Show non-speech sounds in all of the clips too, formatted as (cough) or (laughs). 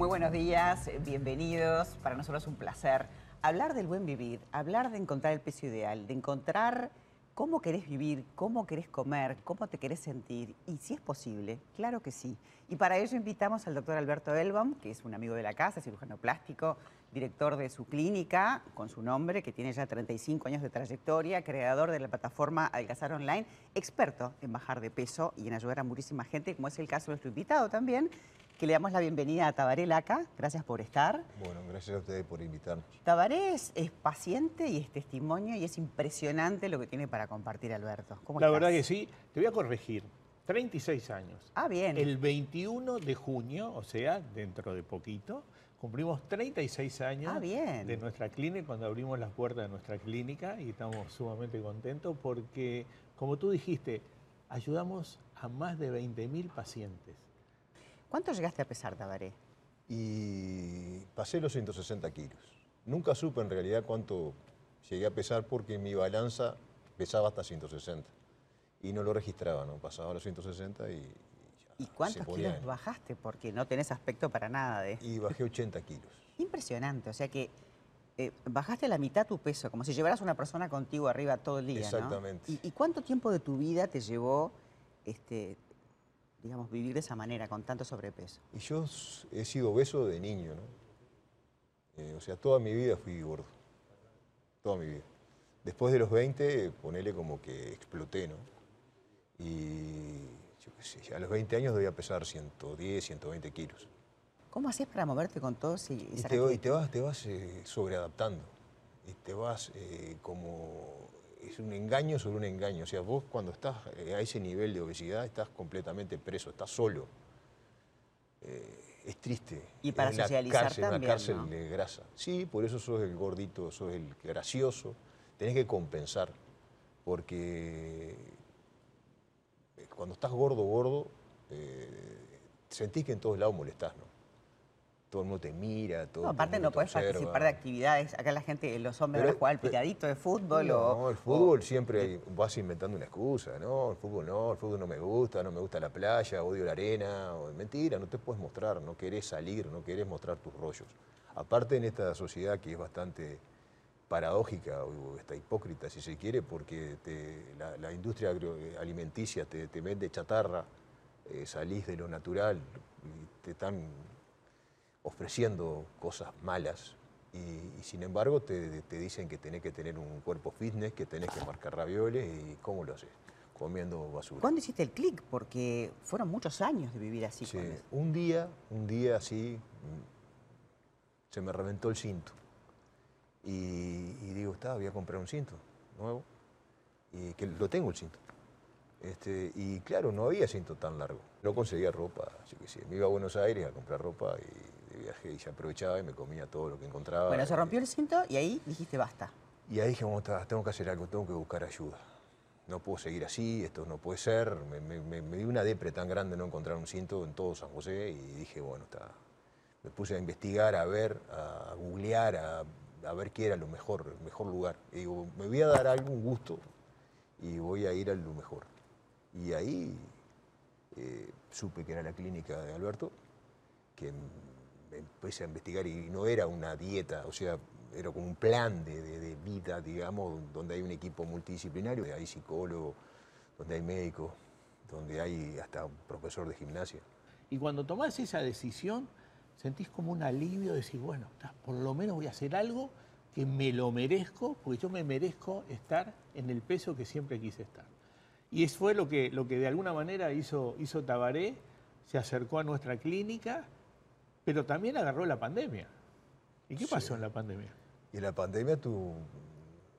Muy buenos días, eh, bienvenidos. Para nosotros es un placer hablar del buen vivir, hablar de encontrar el peso ideal, de encontrar cómo querés vivir, cómo querés comer, cómo te querés sentir y si es posible, claro que sí. Y para ello invitamos al doctor Alberto Elbaum, que es un amigo de la casa, cirujano plástico, director de su clínica con su nombre, que tiene ya 35 años de trayectoria, creador de la plataforma Adelgazar Online, experto en bajar de peso y en ayudar a muchísima gente, como es el caso de nuestro invitado también, que le damos la bienvenida a Tabaré Laca. Gracias por estar. Bueno, gracias a ustedes por invitarnos. Tabaré es, paciente y es testimonio y es impresionante lo que tiene para compartir Alberto. la verdad que sí. Te voy a corregir. 36 años. Ah, bien. El 21 de junio, o sea, dentro de poquito, cumplimos 36 años ah, bien. de nuestra clínica, cuando abrimos las puertas de nuestra clínica y estamos sumamente contentos porque, como tú dijiste, ayudamos a más de 20.000 pacientes. ¿Cuánto llegaste a pesar, Tabaré? Y pasé los 160 kilos. Nunca supe en realidad cuánto llegué a pesar porque mi balanza pesaba hasta 160 y no lo registraba, ¿no? Pasaba los 160 y... ¿Y cuántos kilos bajaste? Porque no tenés aspecto para nada de... Y bajé 80 kilos. Impresionante, o sea que eh, bajaste la mitad tu peso, como si llevaras una persona contigo arriba todo el día, Exactamente. ¿Y, cuánto tiempo de tu vida te llevó este, digamos, vivir de esa manera, con tanto sobrepeso? Y yo he sido obeso de niño, ¿no? Eh, o sea, toda mi vida fui gordo. Toda mi vida. Después de los 20, ponele como que exploté, ¿no? Y yo qué sé, a los 20 años debía pesar 110, 120 kilos. ¿Cómo haces para moverte con todo y, te, y te, vas, te vas eh, sobreadaptando. Y te vas eh, como es un engaño sobre un engaño. O sea, vos cuando estás eh, a ese nivel de obesidad estás completamente preso, estás solo. Eh, es triste. Y para socializar cárcel, también, una cárcel de grasa. Sí, por eso sos el gordito, sos el gracioso. Tenés que compensar, porque eh, cuando estás gordo, gordo, sentís que en todos lados molestás, ¿no? Todo el mundo te mira, todo. No, aparte no puedes participar de actividades. Acá la gente, los hombres van a jugar al picadito de fútbol. No, el fútbol siempre vas inventando una excusa. No, el fútbol no, el fútbol no me gusta, no me gusta la playa, odio la arena. Mentira, no te puedes mostrar, no querés salir, no querés mostrar tus rollos. Aparte en esta sociedad que es bastante paradójica o está hipócrita si se quiere, porque la, industria alimenticia te, te vende chatarra, eh, salís de lo natural y te están ofreciendo cosas malas y, sin embargo te, dicen que tenés que tener un cuerpo fitness, que tenés que marcar ravioles y ¿cómo lo haces? Comiendo basura. ¿Cuándo hiciste el clic? Porque fueron muchos años de vivir así. Sí, un día, un día así, se me reventó el cinto. Y, digo, está, voy a comprar un cinto nuevo. Y que lo tengo el cinto. Este, y claro, no había cinto tan largo. No conseguía ropa, así que sí. Me iba a Buenos Aires a comprar ropa y viaje y se aprovechaba y me comía todo lo que encontraba. Bueno, se rompió el cinto y ahí dijiste basta. Y ahí dije, tengo que hacer algo, tengo que buscar ayuda. No puedo seguir así, esto no puede ser. Me, dio una depre tan grande no encontrar un cinto en todo San José y dije, bueno, está. Me puse a investigar, a ver, a googlear, a, ver qué era lo mejor, el mejor lugar. Y digo, me voy a dar algún gusto y voy a ir a lo mejor. Y ahí eh, supe que era la clínica de Alberto, que empecé a investigar y no era una dieta, o sea, era como un plan de, vida, digamos, donde hay un equipo multidisciplinario, donde hay psicólogo, donde hay médico, donde hay hasta un profesor de gimnasia. Y cuando tomás esa decisión, sentís como un alivio, de decir, bueno, por lo menos voy a hacer algo que me lo merezco, porque yo me merezco estar en el peso que siempre quise estar. Y eso fue lo que, lo que de alguna manera hizo, hizo Tabaré, se acercó a nuestra clínica pero también agarró la pandemia. ¿Y qué pasó en la pandemia? Y en la pandemia tú,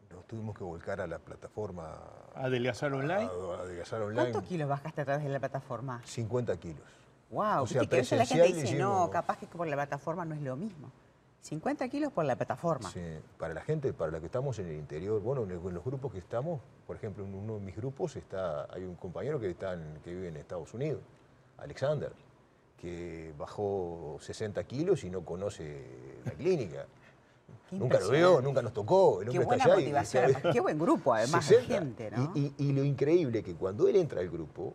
nos tuvimos que volcar a la plataforma. ¿Adelgazar online? online. ¿Cuántos kilos bajaste a través de la plataforma? 50 kilos. Wow, o sea, que la gente dice, no, capaz que por la plataforma no es lo mismo. 50 kilos por la plataforma. Sí, para la gente, para la que estamos en el interior, bueno, en los grupos que estamos, por ejemplo, en uno de mis grupos está, hay un compañero que, está que vive en Estados Unidos, Alexander que bajó 60 kilos y no conoce la clínica. Nunca lo veo, nunca nos tocó. Qué buena motivación, qué buen grupo (laughs) además de gente, ¿no? Y, lo increíble que cuando él entra al grupo,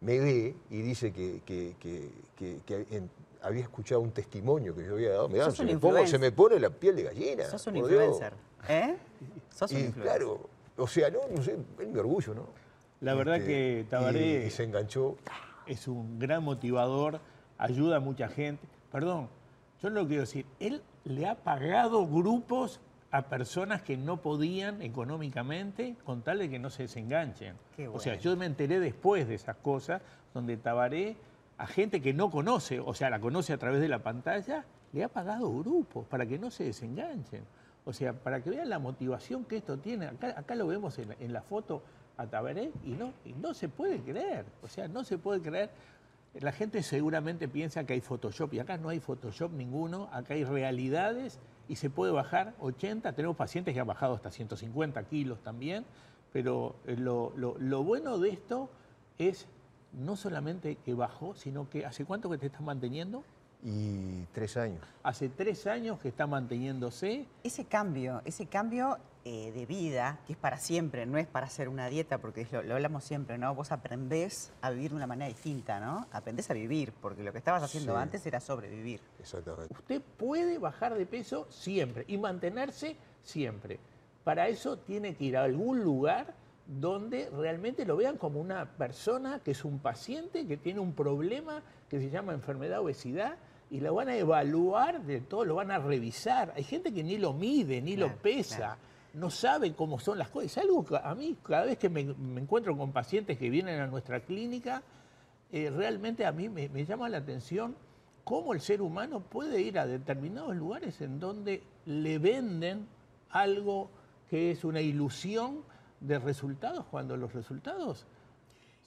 me ve y dice que, que- que- que- que en- había escuchado un testimonio que yo había dado. Me da- Sos se, un me pongo- influencer. se me pone la piel de gallina. Sos un Dios. influencer. ¿Eh? Sos un Y influencer. claro, o sea, no, no sé, es mi orgullo, ¿no? La verdad Este, que Tabaré y- y se enganchó. es un gran motivador, ayuda a mucha gente. Perdón, yo no lo quiero decir, él le ha pagado grupos a personas que no podían económicamente con tal de que no se desenganchen. O sea, yo me enteré después de esas cosas, donde Tabaré a gente que no conoce, o sea, la conoce a través de la pantalla, le ha pagado grupos para que no se desenganchen. O sea, para que vean la motivación que esto tiene. Acá, acá lo vemos en, la- en la foto a Tabaré y no, y no se puede creer. O sea, no se puede creer. La gente seguramente piensa que hay Photoshop y acá no hay Photoshop ninguno, acá hay realidades y se puede bajar 80, tenemos pacientes que han bajado hasta 150 kilos también, pero eh, lo, lo- lo bueno de esto es no solamente que bajó, sino que hace cuánto que te estás manteniendo, Y tres años. hace tres años que está manteniéndose, Ese cambio, ese cambio eh, de vida, que es para siempre, no es para hacer una dieta, porque lo, lo hablamos siempre, ¿no? Vos aprendés a vivir de una manera distinta, ¿no? Aprendés a vivir, porque lo que estabas haciendo Sí. antes era sobrevivir. Exactamente. usted puede bajar de peso siempre y mantenerse siempre. Para eso tiene que ir a algún lugar donde realmente lo vean como una persona que es un paciente que tiene un problema que se llama enfermedad obesidad y lo van a evaluar de todo, lo van a revisar. Hay gente que ni lo mide, ni Claro, lo pesa, claro. no sabe cómo son las cosas. Es algo que a mí, cada vez que me, me encuentro con pacientes que vienen a nuestra clínica, eh, realmente a mí me, me llama la atención cómo el ser humano puede ir a determinados lugares en donde le venden algo que es una ilusión de resultados cuando los resultados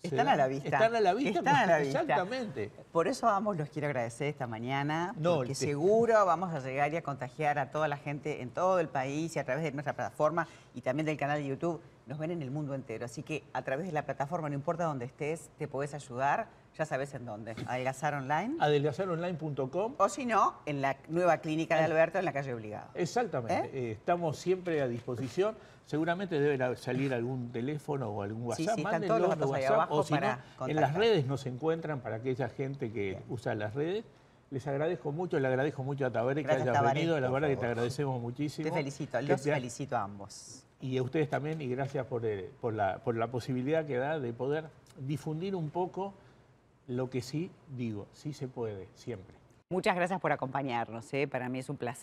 Están a la vista. Están a la vista. Están a la vista. Exactamente. Por eso ambos los quiero agradecer esta mañana, No, porque te- seguro vamos a llegar y a contagiar a toda la gente en todo el país y a través de nuestra plataforma y también del canal de YouTube. Nos ven en el mundo entero, así que a través de la plataforma, no importa dónde estés, te podés ayudar, ya sabes en dónde. Adelgazar online. Adelgazaronline.com. O si no, en la nueva clínica de Alberto, en la calle Obligado. Exactamente. Eh, estamos siempre a disposición. Seguramente debe salir algún teléfono o algún Sí, WhatsApp. sí, están Mándenlo todos los datos ahí WhatsApp, abajo o si no, para en las redes nos encuentran para aquella gente que usa las redes. Les agradezco mucho, le agradezco mucho a Tabaré que hayas Tabaré. venido. La verdad que te agradecemos muchísimo. Te felicito, los te felicito a ambos. Y a ustedes también, y gracias por, eh, por, la, por la posibilidad que da de poder difundir un poco lo que sí digo, sí se puede, siempre. Muchas gracias por acompañarnos, ¿eh? para mí es un placer.